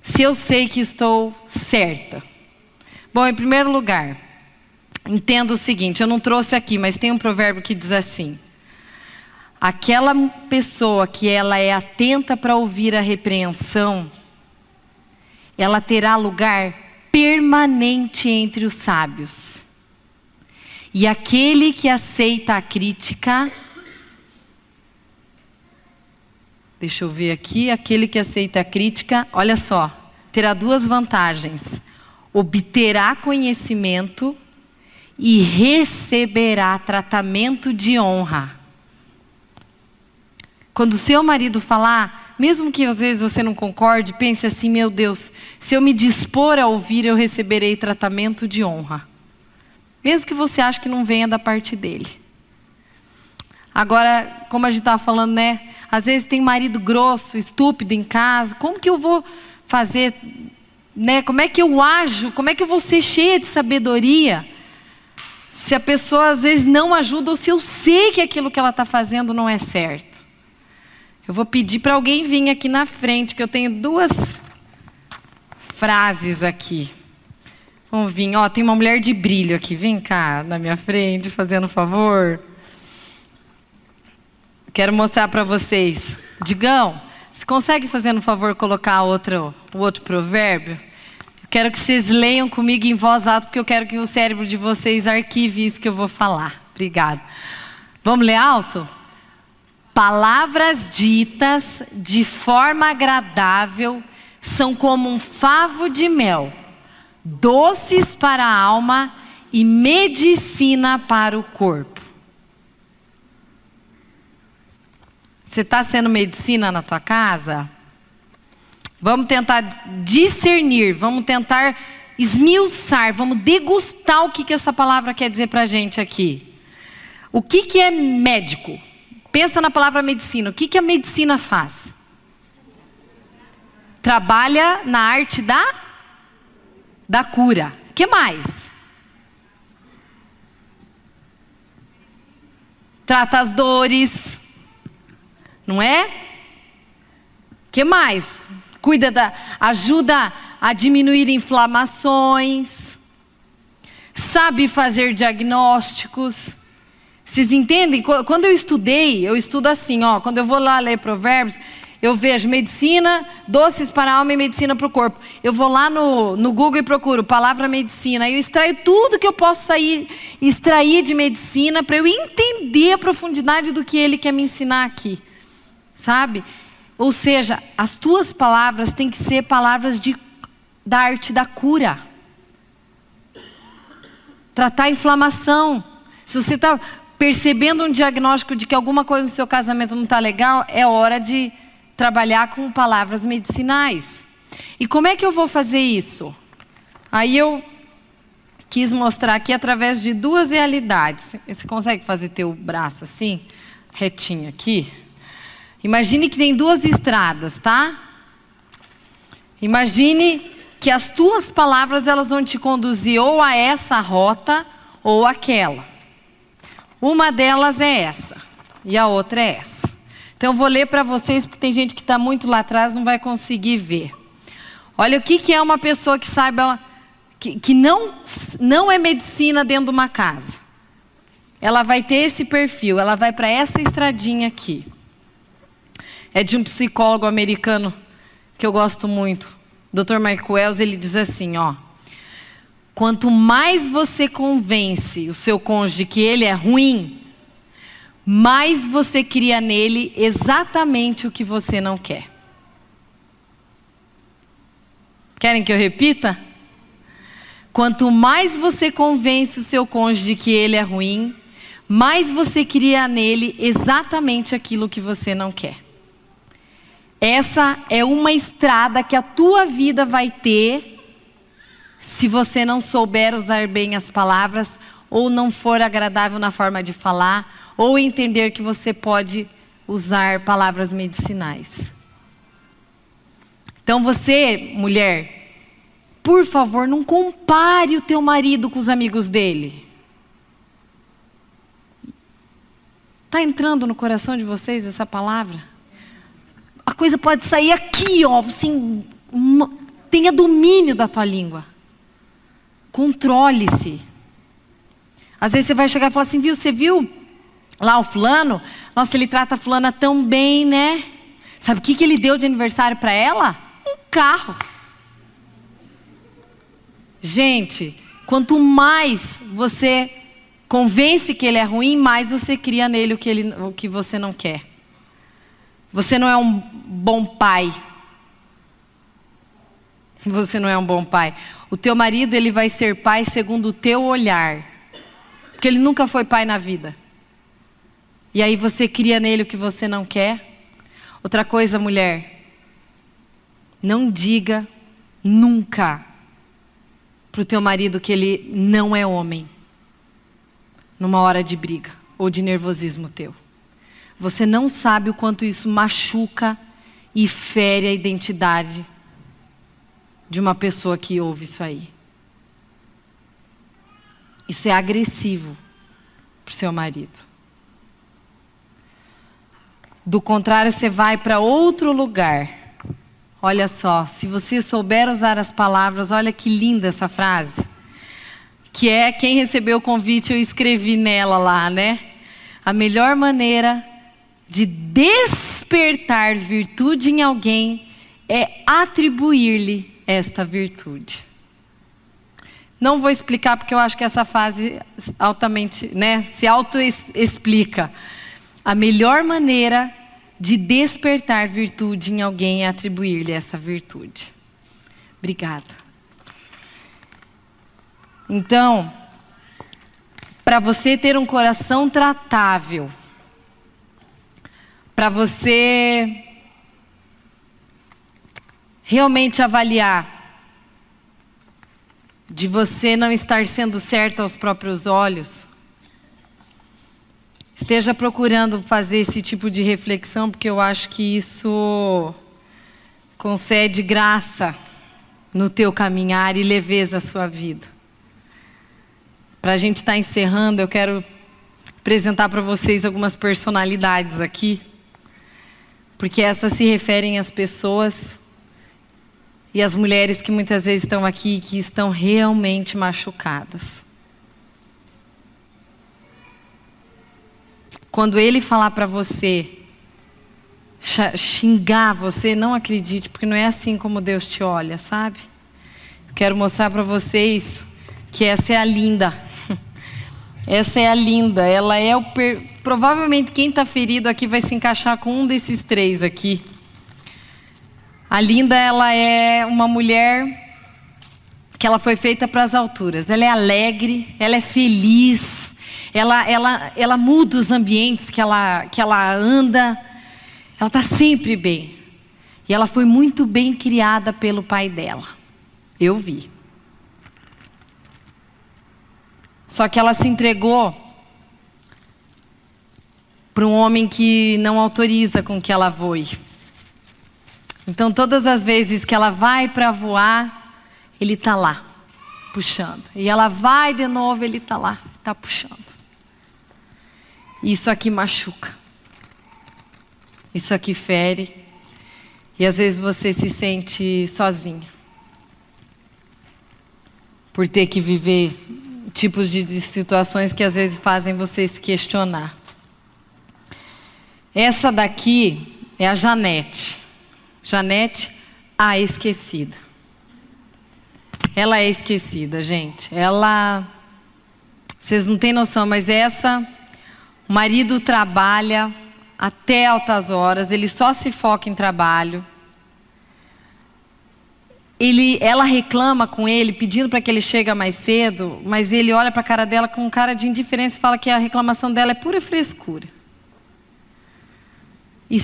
Speaker 1: se eu sei que estou certa? Bom, em primeiro lugar, entendo o seguinte: eu não trouxe aqui, mas tem um provérbio que diz assim: aquela pessoa que ela é atenta para ouvir a repreensão, ela terá lugar permanente entre os sábios. E aquele que aceita a crítica, Deixa eu ver aqui. Aquele que aceita a crítica, olha só, terá duas vantagens: obterá conhecimento e receberá tratamento de honra. Quando seu marido falar, mesmo que às vezes você não concorde, pense assim: meu Deus, se eu me dispor a ouvir, eu receberei tratamento de honra. Mesmo que você ache que não venha da parte dele. Agora, como a gente estava falando, né? Às vezes tem marido grosso, estúpido em casa. Como que eu vou fazer? Né? Como é que eu ajo? Como é que eu vou ser cheia de sabedoria? Se a pessoa às vezes não ajuda ou se eu sei que aquilo que ela está fazendo não é certo. Eu vou pedir para alguém vir aqui na frente, que eu tenho duas frases aqui. Vamos vir, ó, tem uma mulher de brilho aqui, vem cá na minha frente, fazendo favor. Quero mostrar para vocês. Digão, você consegue, fazendo um favor, colocar outro, o outro provérbio? Eu quero que vocês leiam comigo em voz alta, porque eu quero que o cérebro de vocês arquive isso que eu vou falar. Obrigado. Vamos ler alto? Palavras ditas de forma agradável são como um favo de mel, doces para a alma e medicina para o corpo. Você está sendo medicina na tua casa? Vamos tentar discernir, vamos tentar esmiuçar, vamos degustar o que, que essa palavra quer dizer para a gente aqui. O que, que é médico? Pensa na palavra medicina. O que, que a medicina faz? Trabalha na arte da, da cura. O que mais? Trata as dores. Não é? Que mais? Cuida da. ajuda a diminuir inflamações. Sabe fazer diagnósticos vocês entendem? Quando eu estudei, eu estudo assim, ó. Quando eu vou lá ler provérbios, eu vejo medicina, doces para a alma e medicina para o corpo. Eu vou lá no, no Google e procuro palavra medicina. Aí eu extraio tudo que eu posso sair, extrair de medicina para eu entender a profundidade do que ele quer me ensinar aqui. Sabe? Ou seja, as tuas palavras têm que ser palavras de, da arte da cura. Tratar a inflamação. Se você está percebendo um diagnóstico de que alguma coisa no seu casamento não está legal, é hora de trabalhar com palavras medicinais. E como é que eu vou fazer isso? Aí eu quis mostrar aqui através de duas realidades. Você consegue fazer teu braço assim, retinho aqui? Imagine que tem duas estradas, tá? Imagine que as tuas palavras elas vão te conduzir ou a essa rota ou aquela. Uma delas é essa e a outra é essa. Então eu vou ler para vocês porque tem gente que está muito lá atrás não vai conseguir ver. Olha o que, que é uma pessoa que saiba que, que não, não é medicina dentro de uma casa. Ela vai ter esse perfil, ela vai para essa estradinha aqui. É de um psicólogo americano que eu gosto muito, Dr. Mike Wells, ele diz assim, ó. Quanto mais você convence o seu cônjuge que ele é ruim, mais você cria nele exatamente o que você não quer. Querem que eu repita? Quanto mais você convence o seu cônjuge que ele é ruim, mais você cria nele exatamente aquilo que você não quer. Essa é uma estrada que a tua vida vai ter se você não souber usar bem as palavras, ou não for agradável na forma de falar, ou entender que você pode usar palavras medicinais. Então você, mulher, por favor, não compare o teu marido com os amigos dele. Está entrando no coração de vocês essa palavra? A coisa pode sair aqui, ó, assim, tenha domínio da tua língua. Controle-se. Às vezes você vai chegar e falar assim, viu, você viu lá o fulano? Nossa, ele trata a fulana tão bem, né? Sabe o que, que ele deu de aniversário para ela? Um carro. Gente, quanto mais você convence que ele é ruim, mais você cria nele o que, ele, o que você não quer. Você não é um bom pai. Você não é um bom pai. O teu marido, ele vai ser pai segundo o teu olhar. Porque ele nunca foi pai na vida. E aí você cria nele o que você não quer. Outra coisa, mulher. Não diga nunca para o teu marido que ele não é homem. Numa hora de briga ou de nervosismo teu. Você não sabe o quanto isso machuca e fere a identidade de uma pessoa que ouve isso aí. Isso é agressivo para o seu marido. Do contrário, você vai para outro lugar. Olha só, se você souber usar as palavras, olha que linda essa frase. Que é quem recebeu o convite, eu escrevi nela lá, né? A melhor maneira de despertar virtude em alguém é atribuir-lhe esta virtude. Não vou explicar porque eu acho que essa fase altamente, né, se auto-explica. A melhor maneira de despertar virtude em alguém é atribuir-lhe essa virtude. Obrigada. Então, para você ter um coração tratável, para você realmente avaliar de você não estar sendo certo aos próprios olhos, esteja procurando fazer esse tipo de reflexão, porque eu acho que isso concede graça no teu caminhar e leveza à sua vida. Para a gente estar tá encerrando, eu quero apresentar para vocês algumas personalidades aqui, porque essas se referem às pessoas e às mulheres que muitas vezes estão aqui e que estão realmente machucadas. Quando ele falar para você, xingar você, não acredite, porque não é assim como Deus te olha, sabe? Eu quero mostrar para vocês que essa é a linda. Essa é a linda. Ela é o per... provavelmente quem está ferido aqui vai se encaixar com um desses três aqui. A linda ela é uma mulher que ela foi feita para as alturas. Ela é alegre, ela é feliz, ela, ela, ela muda os ambientes que ela, que ela anda. Ela está sempre bem. E ela foi muito bem criada pelo pai dela. Eu vi. Só que ela se entregou para um homem que não autoriza com que ela voe. Então, todas as vezes que ela vai para voar, ele está lá, puxando. E ela vai de novo, ele está lá, está puxando. Isso aqui machuca. Isso aqui fere. E às vezes você se sente sozinho. Por ter que viver tipos de, de situações que às vezes fazem você se questionar. Essa daqui é a Janete. Janete, a esquecida. Ela é esquecida, gente. Ela. Vocês não têm noção, mas essa. O marido trabalha até altas horas, ele só se foca em trabalho. Ele, ela reclama com ele, pedindo para que ele chegue mais cedo, mas ele olha para a cara dela com cara de indiferença e fala que a reclamação dela é pura frescura. E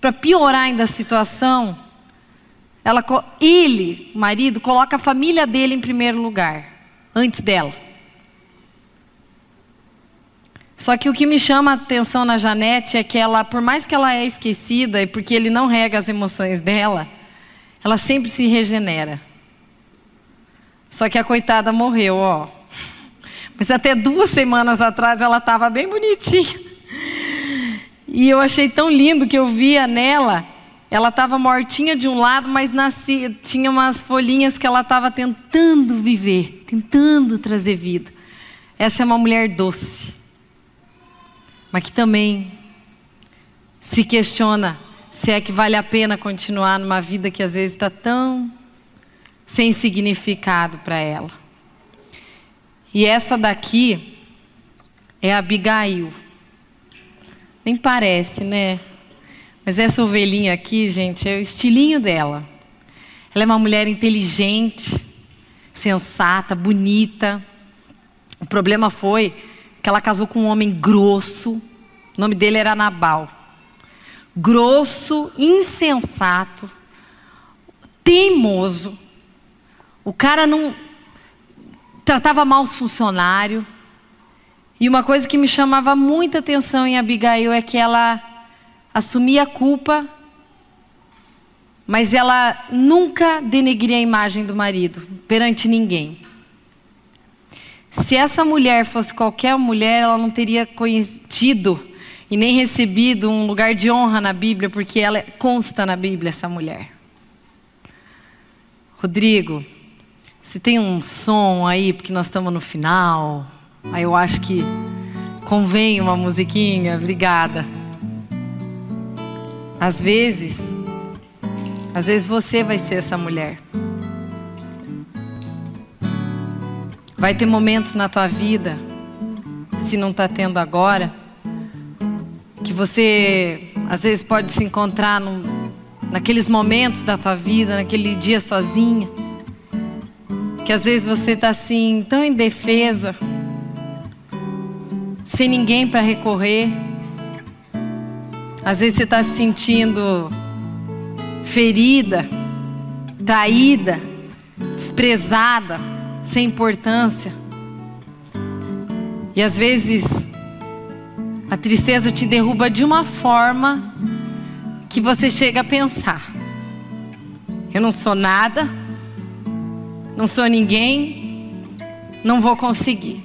Speaker 1: para piorar ainda a situação, ela, ele, o marido, coloca a família dele em primeiro lugar, antes dela. Só que o que me chama a atenção na Janete é que ela, por mais que ela é esquecida e porque ele não rega as emoções dela, ela sempre se regenera. Só que a coitada morreu, ó. Mas até duas semanas atrás ela estava bem bonitinha. E eu achei tão lindo que eu via nela. Ela estava mortinha de um lado, mas nascia, tinha umas folhinhas que ela estava tentando viver, tentando trazer vida. Essa é uma mulher doce mas que também se questiona se é que vale a pena continuar numa vida que às vezes está tão sem significado para ela. E essa daqui é a Abigail. Nem parece, né? Mas essa ovelhinha aqui, gente, é o estilinho dela. Ela é uma mulher inteligente, sensata, bonita. O problema foi que ela casou com um homem grosso, o nome dele era Nabal. Grosso, insensato, teimoso. O cara não tratava mal os funcionários. E uma coisa que me chamava muita atenção em Abigail é que ela assumia a culpa, mas ela nunca denegria a imagem do marido perante ninguém. Se essa mulher fosse qualquer mulher, ela não teria conhecido e nem recebido um lugar de honra na Bíblia, porque ela consta na Bíblia, essa mulher. Rodrigo, se tem um som aí, porque nós estamos no final, aí eu acho que convém uma musiquinha, obrigada. Às vezes, às vezes você vai ser essa mulher. Vai ter momentos na tua vida, se não está tendo agora, que você às vezes pode se encontrar naqueles momentos da tua vida, naquele dia sozinha, que às vezes você está assim tão indefesa, sem ninguém para recorrer. Às vezes você está se sentindo ferida, traída, desprezada sem importância. E às vezes A tristeza te derruba de uma forma que você chega a pensar: eu não sou nada, não sou ninguém, não vou conseguir.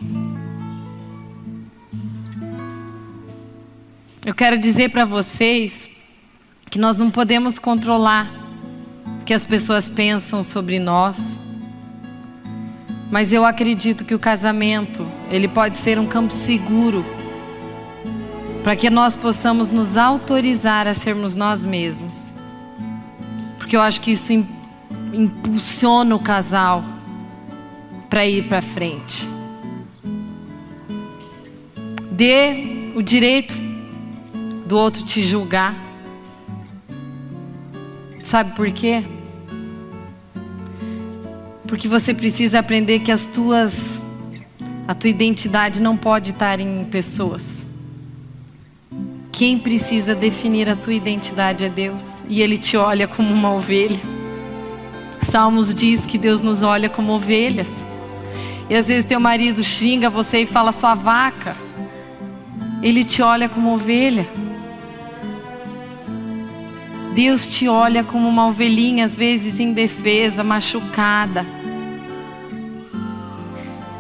Speaker 1: Eu quero dizer para vocês que nós não podemos controlar o que as pessoas pensam sobre nós. Mas eu acredito que o casamento, ele pode ser um campo seguro para que nós possamos nos autorizar a sermos nós mesmos. Porque eu acho que isso impulsiona o casal para ir para frente. Dê o direito do outro te julgar. Sabe por quê? Porque você precisa aprender que as tuas a tua identidade não pode estar em pessoas. Quem precisa definir a tua identidade é Deus, e ele te olha como uma ovelha. Salmos diz que Deus nos olha como ovelhas. E às vezes teu marido xinga você e fala sua vaca. Ele te olha como ovelha. Deus te olha como uma ovelhinha, às vezes indefesa, machucada.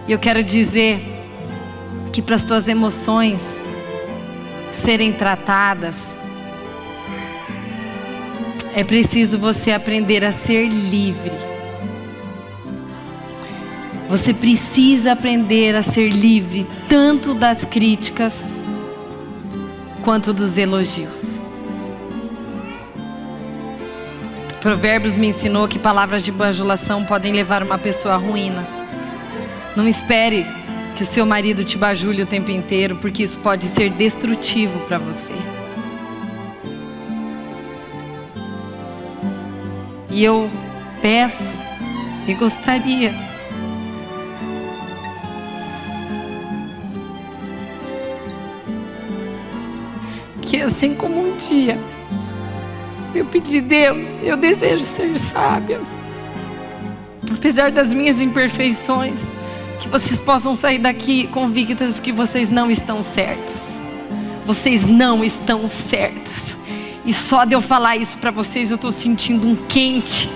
Speaker 1: E eu quero dizer que para as tuas emoções serem tratadas, é preciso você aprender a ser livre. Você precisa aprender a ser livre tanto das críticas quanto dos elogios. Provérbios me ensinou que palavras de bajulação podem levar uma pessoa à ruína. Não espere que o seu marido te bajule o tempo inteiro, porque isso pode ser destrutivo para você. E eu peço e gostaria que assim como um dia eu pedi, Deus, eu desejo ser sábia. Apesar das minhas imperfeições, que vocês possam sair daqui convictas de que vocês não estão certas. Vocês não estão certas. E só de eu falar isso para vocês, eu estou sentindo um quente.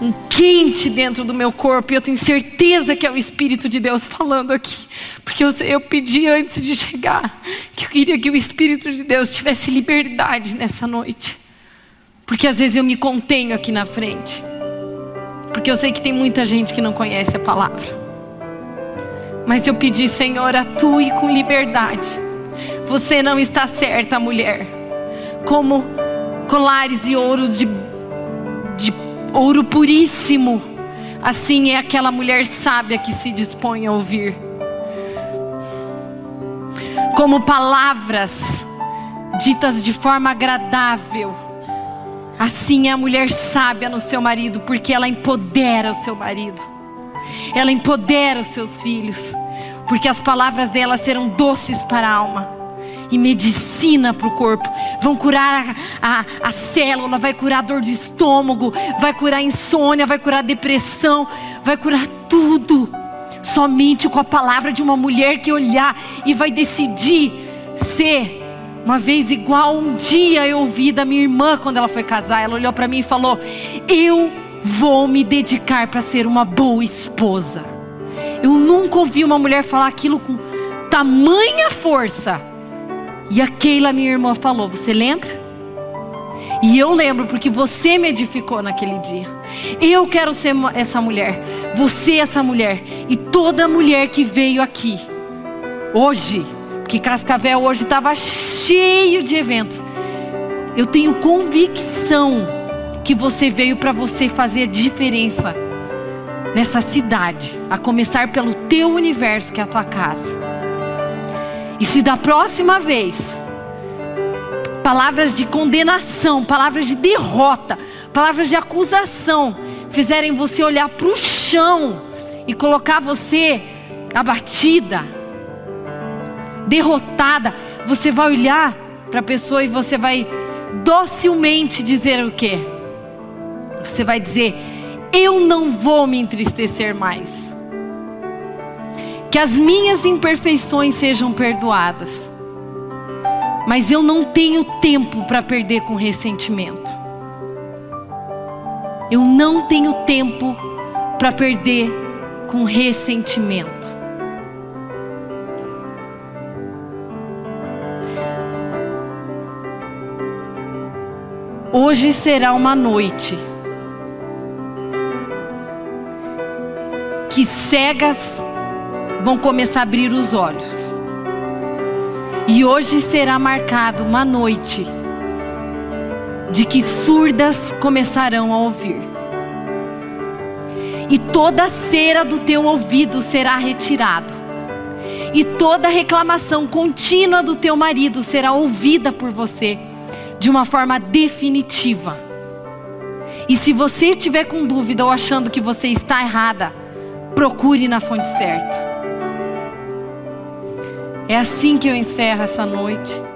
Speaker 1: Um quente dentro do meu corpo, e eu tenho certeza que é o Espírito de Deus falando aqui, porque eu, eu pedi antes de chegar, que eu queria que o Espírito de Deus tivesse liberdade nessa noite. Porque às vezes eu me contenho aqui na frente. Porque eu sei que tem muita gente que não conhece a palavra. Mas eu pedi, Senhor, atue com liberdade. Você não está certa, mulher. Como colares e ouro de, de ouro puríssimo. Assim é aquela mulher sábia que se dispõe a ouvir. Como palavras ditas de forma agradável Assim é a mulher sábia no seu marido, porque ela empodera o seu marido, ela empodera os seus filhos, porque as palavras dela serão doces para a alma e medicina para o corpo. Vão curar a, a, a, célula, vai curar dor de estômago, vai curar insônia, vai curar depressão, vai curar tudo. Somente com a palavra de uma mulher que olhar e vai decidir ser uma vez igual um dia eu ouvi da minha irmã quando ela foi casar, ela olhou para mim e falou: "Eu vou me dedicar para ser uma boa esposa". Eu nunca ouvi uma mulher falar aquilo com tamanha força. E a Keila, minha irmã, falou: Você lembra? E eu lembro porque você me edificou naquele dia. Eu quero ser essa mulher, você essa mulher e toda mulher que veio aqui hoje que Cascavel hoje estava cheio de eventos. Eu tenho convicção que você veio para você fazer diferença nessa cidade, a começar pelo teu universo, que é a tua casa. E se da próxima vez palavras de condenação, palavras de derrota, palavras de acusação fizerem você olhar para o chão e colocar você abatida, derrotada, você vai olhar para a pessoa e você vai docilmente dizer o quê? Você vai dizer: Eu não vou me entristecer mais. Que as minhas imperfeições sejam perdoadas. Mas eu não tenho tempo para perder com ressentimento. Eu não tenho tempo para perder com ressentimento. Hoje será uma noite que cegas vão começar a abrir os olhos. E hoje será marcado uma noite de que surdas começarão a ouvir. E toda cera do teu ouvido será retirado. E toda reclamação contínua do teu marido será ouvida por você de uma forma definitiva. E se você estiver com dúvida ou achando que você está errada, procure na fonte certa. É assim que eu encerro essa noite.